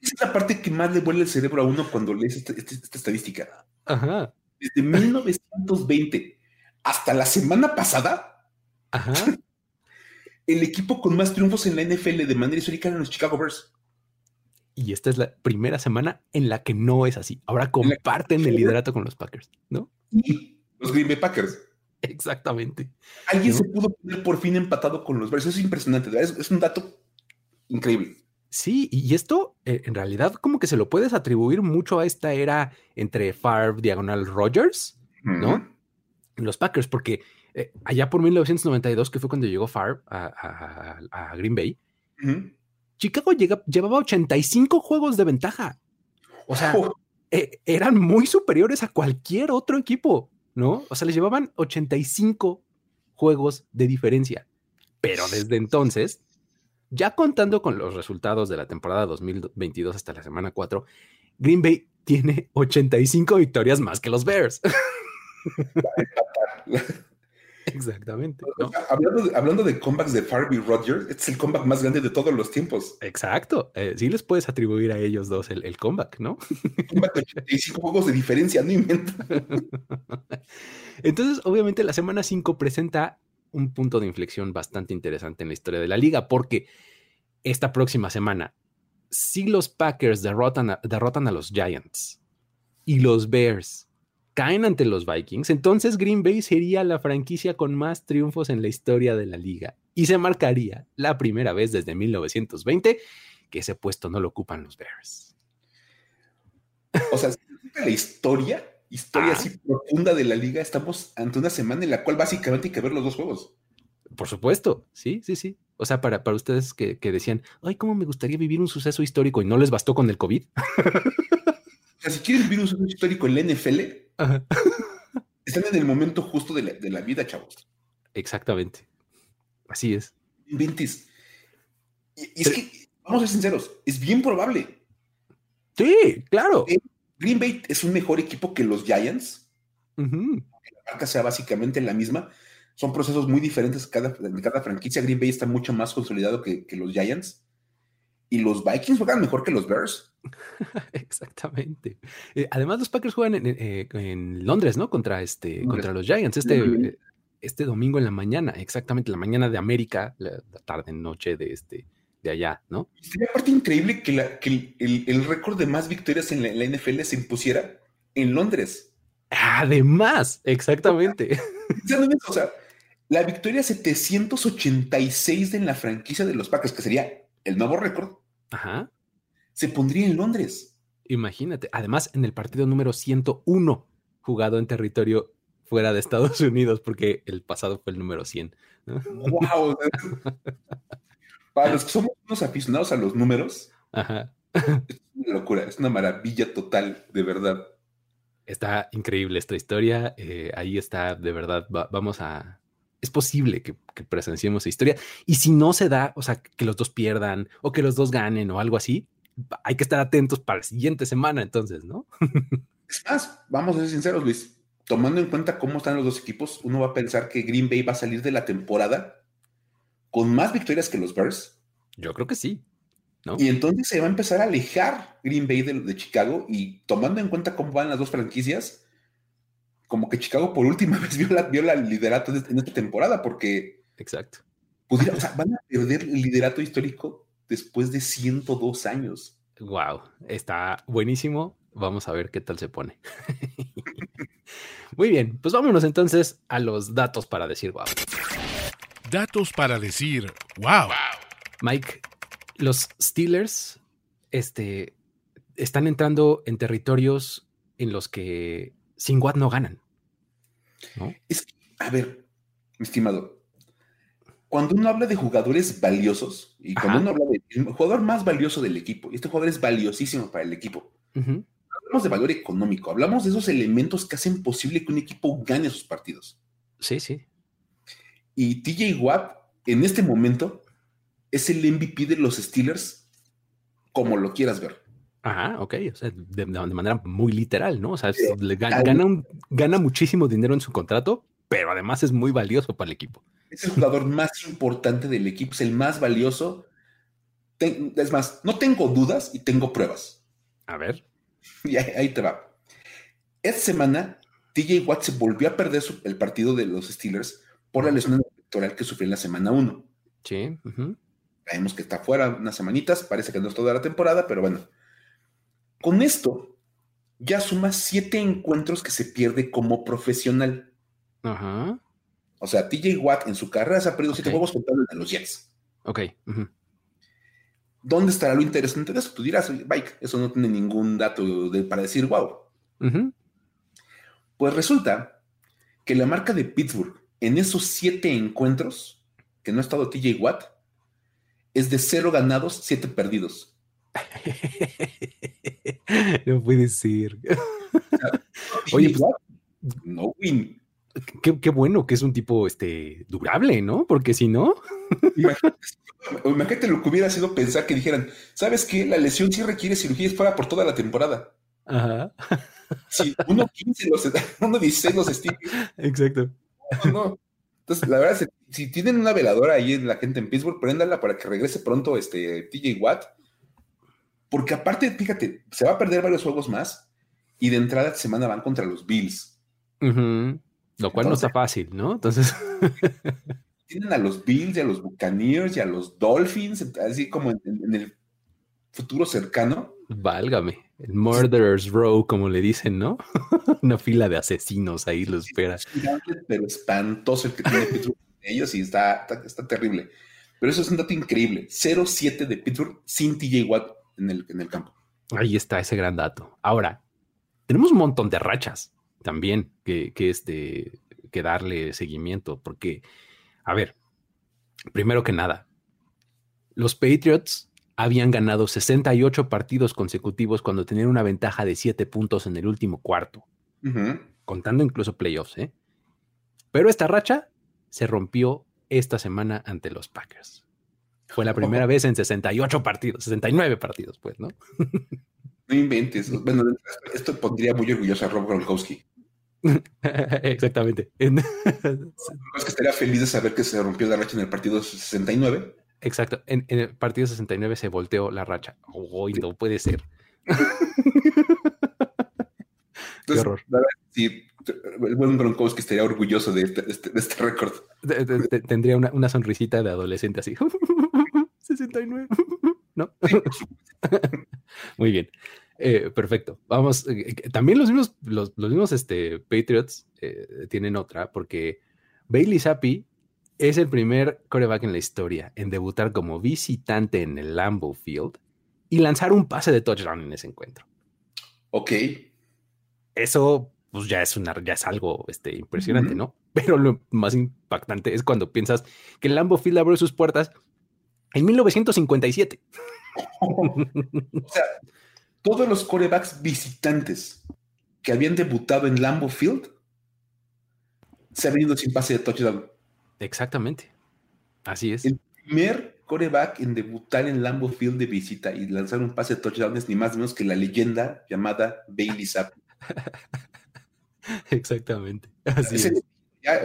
Speaker 3: Es la parte que más le vuelve el cerebro a uno cuando lees esta, esta estadística. Ajá. Desde 1920 hasta la semana pasada, el equipo con más triunfos en la NFL de manera histórica eran los Chicago Bears.
Speaker 1: Y esta es la primera semana en la que no es así. Ahora comparten el liderato con los Packers, ¿no?
Speaker 3: Y los Green Bay Packers.
Speaker 1: Exactamente.
Speaker 3: Alguien se pudo poner por fin empatado con los Bears. Eso es impresionante. Es, un dato increíble.
Speaker 1: Sí, y esto eh, en realidad como que se lo puedes atribuir mucho a esta era entre Favre, Diagonal, Rogers, ¿no? los Packers, porque eh, allá por 1992, que fue cuando llegó Favre a, Green Bay, Chicago llevaba 85 juegos de ventaja. O sea, oh. eh, eran muy superiores a cualquier otro equipo, ¿no? O sea, les llevaban 85 juegos de diferencia. Pero desde entonces, ya contando con los resultados de la temporada 2022 hasta la semana 4, Green Bay tiene 85 victorias más que los Bears. Exactamente.
Speaker 3: hablando, de, comebacks de Farby Rogers, es el comeback más grande de todos los tiempos.
Speaker 1: Exacto. Eh, sí les puedes atribuir a ellos dos el, comeback, ¿no?
Speaker 3: Comeback de 85 juegos de diferencia, no
Speaker 1: Entonces, obviamente, la semana 5 presenta un punto de inflexión bastante interesante en la historia de la liga, porque esta próxima semana, si los Packers derrotan derrotan a los Giants y los Bears caen ante los Vikings, entonces Green Bay sería la franquicia con más triunfos en la historia de la liga y se marcaría la primera vez desde 1920 que ese puesto no lo ocupan los Bears.
Speaker 3: O sea, la historia, historia así profunda de la liga, estamos ante una semana en la cual básicamente hay que ver los dos juegos.
Speaker 1: Por supuesto, sí, sí, sí. O sea, para, para ustedes que, decían, ay, cómo me gustaría vivir un suceso histórico y no les bastó con el COVID.
Speaker 3: si quieren vivir un sueño histórico en la NFL, están en el momento justo de la, vida, chavos.
Speaker 1: Exactamente. Así es.
Speaker 3: Inventes. Y, es que, vamos a ser sinceros, es bien probable.
Speaker 1: Sí, claro.
Speaker 3: Green Bay es un mejor equipo que los Giants. Que la marca sea básicamente la misma. Son procesos muy diferentes cada, en cada franquicia. Green Bay está mucho más consolidado que, los Giants. Y los Vikings juegan mejor que los Bears.
Speaker 1: Exactamente. Eh, además, los Packers juegan eh, en, Londres, ¿no? Contra este, contra los Giants. Este, este domingo en la mañana, exactamente, la mañana de América, la, tarde, noche de este, de allá, ¿no?
Speaker 3: Sería parte increíble que, la, que el, récord de más victorias en la, NFL se impusiera en Londres.
Speaker 1: Además, exactamente.
Speaker 3: o sea, la victoria 786 en la franquicia de los Packers, que sería el nuevo récord,
Speaker 1: Ajá.
Speaker 3: se pondría en Londres.
Speaker 1: Imagínate, además en el partido número 101 jugado en territorio fuera de Estados Unidos, porque el pasado fue el número 100.
Speaker 3: ¡Wow! Para los que somos unos aficionados a los números, es una locura, es una maravilla total, de verdad.
Speaker 1: Está increíble esta historia. Eh, ahí está, de verdad, vamos a... Es posible que, presenciemos esa historia. Y si no se da, o sea, que los dos pierdan o que los dos ganen o algo así, hay que estar atentos para la siguiente semana, entonces, ¿no?
Speaker 3: es más, vamos a ser sinceros, Luis. Tomando en cuenta cómo están los dos equipos, uno va a pensar que Green Bay va a salir de la temporada con más victorias que los Bears.
Speaker 1: Yo creo que sí. ¿no?
Speaker 3: Y entonces se va a empezar a alejar Green Bay de, Chicago y tomando en cuenta cómo van las dos franquicias, como que Chicago por última vez vio la, vio la liderato en esta temporada porque...
Speaker 1: Exacto.
Speaker 3: Pudiera, o sea, van a perder el liderato histórico después de 102 años.
Speaker 1: Wow, está buenísimo. Vamos a ver qué tal se pone. Muy bien, pues vámonos entonces a los datos para decir wow.
Speaker 2: Datos para decir wow.
Speaker 1: Mike, los Steelers este, están entrando en territorios en los que sin Watt no ganan.
Speaker 3: Es, a ver, mi estimado, cuando uno habla de jugadores valiosos y cuando uno habla del jugador más valioso del equipo, y este jugador es valiosísimo para el equipo, hablamos de valor económico, hablamos de esos elementos que hacen posible que un equipo gane sus partidos.
Speaker 1: Sí, sí.
Speaker 3: Y TJ Watt, en este momento, es el MVP de los Steelers, como lo quieras ver.
Speaker 1: Ajá, ok, o sea, de, manera muy literal, ¿no? O sea, gana, gana, muchísimo dinero en su contrato, pero además es muy valioso para el equipo.
Speaker 3: Es el jugador más importante del equipo, es el más valioso. es más, no tengo dudas y tengo pruebas.
Speaker 1: A ver.
Speaker 3: Y ahí, te va. Esta semana, TJ Watt se volvió a perder el partido de los Steelers por la lesión electoral que sufrió en la semana 1.
Speaker 1: Sí.
Speaker 3: Sabemos que está fuera unas semanitas, parece que no es toda la temporada, pero bueno. Con esto, ya suma siete encuentros que se pierde como profesional.
Speaker 1: Ajá.
Speaker 3: O sea, TJ Watt en su carrera se ha perdido siete juegos contra los Jets.
Speaker 1: Ok.
Speaker 3: ¿Dónde estará lo interesante de eso? Tú dirás, Mike, eso no tiene ningún dato para decir wow. Pues resulta que la marca de Pittsburgh en esos siete encuentros que no ha estado TJ Watt, es de cero ganados, siete perdidos.
Speaker 1: no puede ser. Oye, pues,
Speaker 3: no win.
Speaker 1: Qué, bueno que es un tipo este, durable, ¿no? Porque si no.
Speaker 3: imagínate, lo que hubiera sido pensar que dijeran, ¿sabes qué? La lesión sí requiere cirugía fuera por toda la temporada.
Speaker 1: Ajá.
Speaker 3: Sí, uno 15 los, uno 16 los
Speaker 1: Exacto.
Speaker 3: no. Entonces, la verdad, si, tienen una veladora ahí en la gente en Pittsburgh, préndala para que regrese pronto este TJ Watt. Porque aparte, fíjate, se va a perder varios juegos más y de entrada de semana van contra los Bills.
Speaker 1: Lo cual no está fácil, ¿no? Entonces.
Speaker 3: tienen a los Bills y a los Buccaneers y a los Dolphins, así como en el futuro cercano.
Speaker 1: Válgame, el Murderer's Row, como le dicen, ¿no? Una fila de asesinos ahí lo espera.
Speaker 3: Pero espantoso el que tiene Pittsburgh ellos y está, está, terrible. Pero eso es un dato increíble. 0-7 de Pittsburgh sin TJ Watt en el, en el campo.
Speaker 1: Ahí está ese gran dato. Ahora, tenemos un montón de rachas también que, que, este, que darle seguimiento, porque, a ver, primero que nada, los Patriots habían ganado 68 partidos consecutivos cuando tenían una ventaja de 7 puntos en el último cuarto, contando incluso playoffs. ¿eh? Pero esta racha se rompió esta semana ante los Packers. Fue la primera vez en 68 partidos, 69 partidos, pues, ¿no?
Speaker 3: No inventes. Bueno, esto pondría muy orgulloso a Rob Gronkowski.
Speaker 1: Exactamente.
Speaker 3: Es que estaría feliz de saber que se rompió la racha en el partido 69
Speaker 1: Exacto. En, el partido 69 se volteó la racha. ¡Uy, no puede ser!
Speaker 3: Qué horror. sí, el buen Gronkowski estaría orgulloso de este, este, este récord.
Speaker 1: Tendría una, sonrisita de adolescente así. 69. ¿No? Muy bien. Eh, perfecto. Vamos. Eh, eh, también los mismos, los, mismos este, Patriots tienen otra, porque Bailey Zappi es el primer coreback en la historia en debutar como visitante en el Lambeau Field y lanzar un pase de touchdown en ese encuentro.
Speaker 3: Ok.
Speaker 1: Eso pues ya es una, ya es algo este, impresionante, ¿no? Pero lo más impactante es cuando piensas que el Lambeau Field abrió sus puertas en 1957. o
Speaker 3: sea, todos los corebacks visitantes que habían debutado en Lambeau Field se han venido sin pase de touchdown.
Speaker 1: Exactamente. Así es.
Speaker 3: El primer coreback en debutar en Lambeau Field de visita y lanzar un pase de touchdown es ni más ni menos que la leyenda llamada Bailey Zappi.
Speaker 1: Exactamente.
Speaker 3: Así es.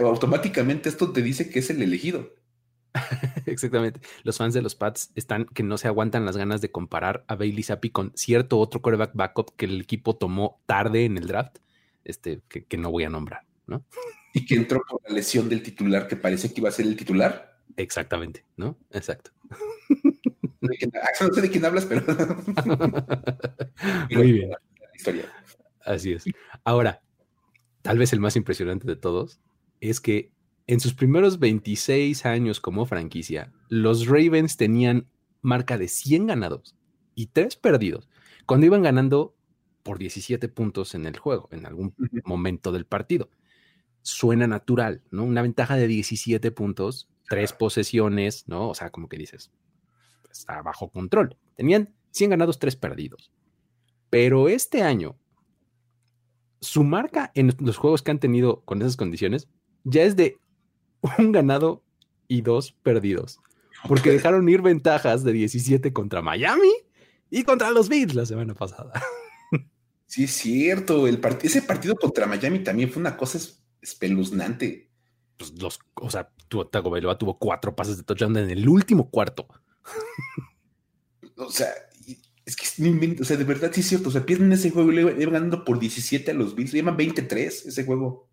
Speaker 3: automáticamente esto te dice que es el elegido.
Speaker 1: Exactamente. Los fans de los Pats están que no se aguantan las ganas de comparar a Bailey Zappi con cierto otro coreback backup que el equipo tomó tarde en el draft, este, que, que no voy a nombrar, ¿no?
Speaker 3: y que entró por la lesión del titular que parece que iba a ser el titular.
Speaker 1: Exactamente, ¿no? Exacto.
Speaker 3: no sé de quién hablas, pero.
Speaker 1: Muy bien. historia. Así es. Ahora, tal vez el más impresionante de todos es que en sus primeros 26 años como franquicia, los Ravens tenían marca de 100 ganados y 3 perdidos cuando iban ganando por 17 puntos en el juego, en algún momento del partido suena natural, ¿no? Una ventaja de 17 puntos, tres posesiones, ¿no? O sea, como que dices, está bajo control. Tenían 100 ganados, 3 perdidos. Pero este año, su marca en los juegos que han tenido con esas condiciones ya es de un ganado y dos perdidos. Porque dejaron ir ventajas de 17 contra Miami y contra los Bills la semana pasada.
Speaker 3: Sí, es cierto. El ese partido contra Miami también fue una cosa espeluznante.
Speaker 1: Pues los, o sea, Tagovailoa tuvo cuatro pases de touchdown en el último cuarto.
Speaker 3: o sea, es que o sea, de verdad sí es cierto. O sea, pierden ese juego y le iban ganando por 17 a los Bills. Le llaman 23 ese juego.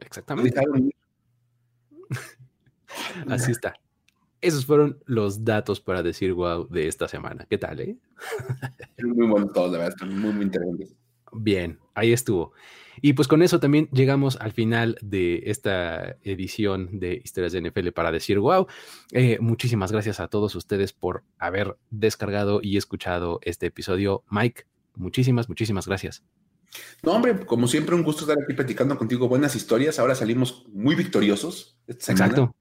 Speaker 1: exactamente. Así está. Esos fueron los datos para decir wow de esta semana. ¿Qué tal, eh?
Speaker 3: muy bueno todo, la verdad. Muy, muy interesante.
Speaker 1: Bien, ahí estuvo. Y pues con eso también llegamos al final de esta edición de Historias de NFL para decir wow. Eh, muchísimas gracias a todos ustedes por haber descargado y escuchado este episodio. Mike, muchísimas, muchísimas gracias.
Speaker 3: No, hombre, como siempre, un gusto estar aquí platicando contigo buenas historias. Ahora salimos muy victoriosos.
Speaker 1: Exacto.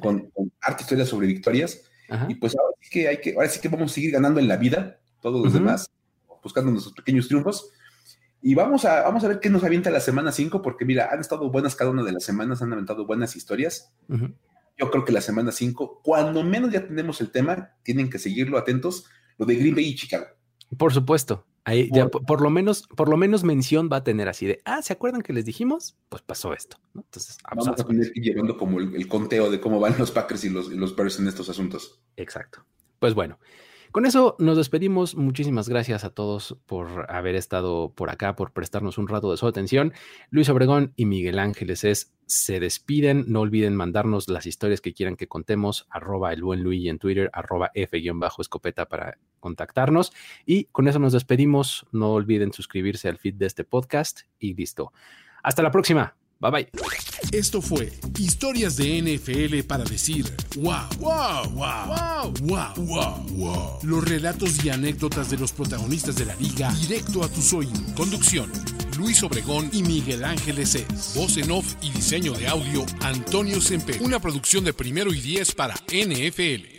Speaker 3: Con, con arte historias sobre victorias. Y pues ahora sí que hay que, ahora sí que vamos a seguir ganando en la vida, todos los demás, buscando nuestros pequeños triunfos. Y vamos a, vamos a ver qué nos avienta la semana 5, porque mira, han estado buenas cada una de las semanas, han aventado buenas historias. Yo creo que la semana 5, cuando menos ya tenemos el tema, tienen que seguirlo atentos, lo de Green Bay y Chicago.
Speaker 1: Por supuesto. Ahí ya por, lo menos, por lo menos mención va a tener así de, ah, ¿se acuerdan que les dijimos? Pues pasó esto. Entonces,
Speaker 3: vamos a tener que ir llevando como el, conteo de cómo van los Packers y los, y los Bears en estos asuntos.
Speaker 1: Exacto. Pues bueno, con eso nos despedimos. Muchísimas gracias a todos por haber estado por acá, por prestarnos un rato de su atención. Luis Obregón y Miguel Ángeles es, se despiden. No olviden mandarnos las historias que quieran que contemos. Arroba el buen Luis en Twitter, arroba F-escopeta para contactarnos. Y con eso nos despedimos. No olviden suscribirse al feed de este podcast y listo. Hasta la próxima. Bye bye.
Speaker 2: Esto fue Historias de NFL para decir wow, wow, wow, wow, wow, wow, Los relatos y anécdotas de los protagonistas de la liga directo a tus oídos. Conducción. Luis Obregón y Miguel Ángeles es. Voz en off y diseño de audio Antonio Semper. Una producción de primero y diez para NFL.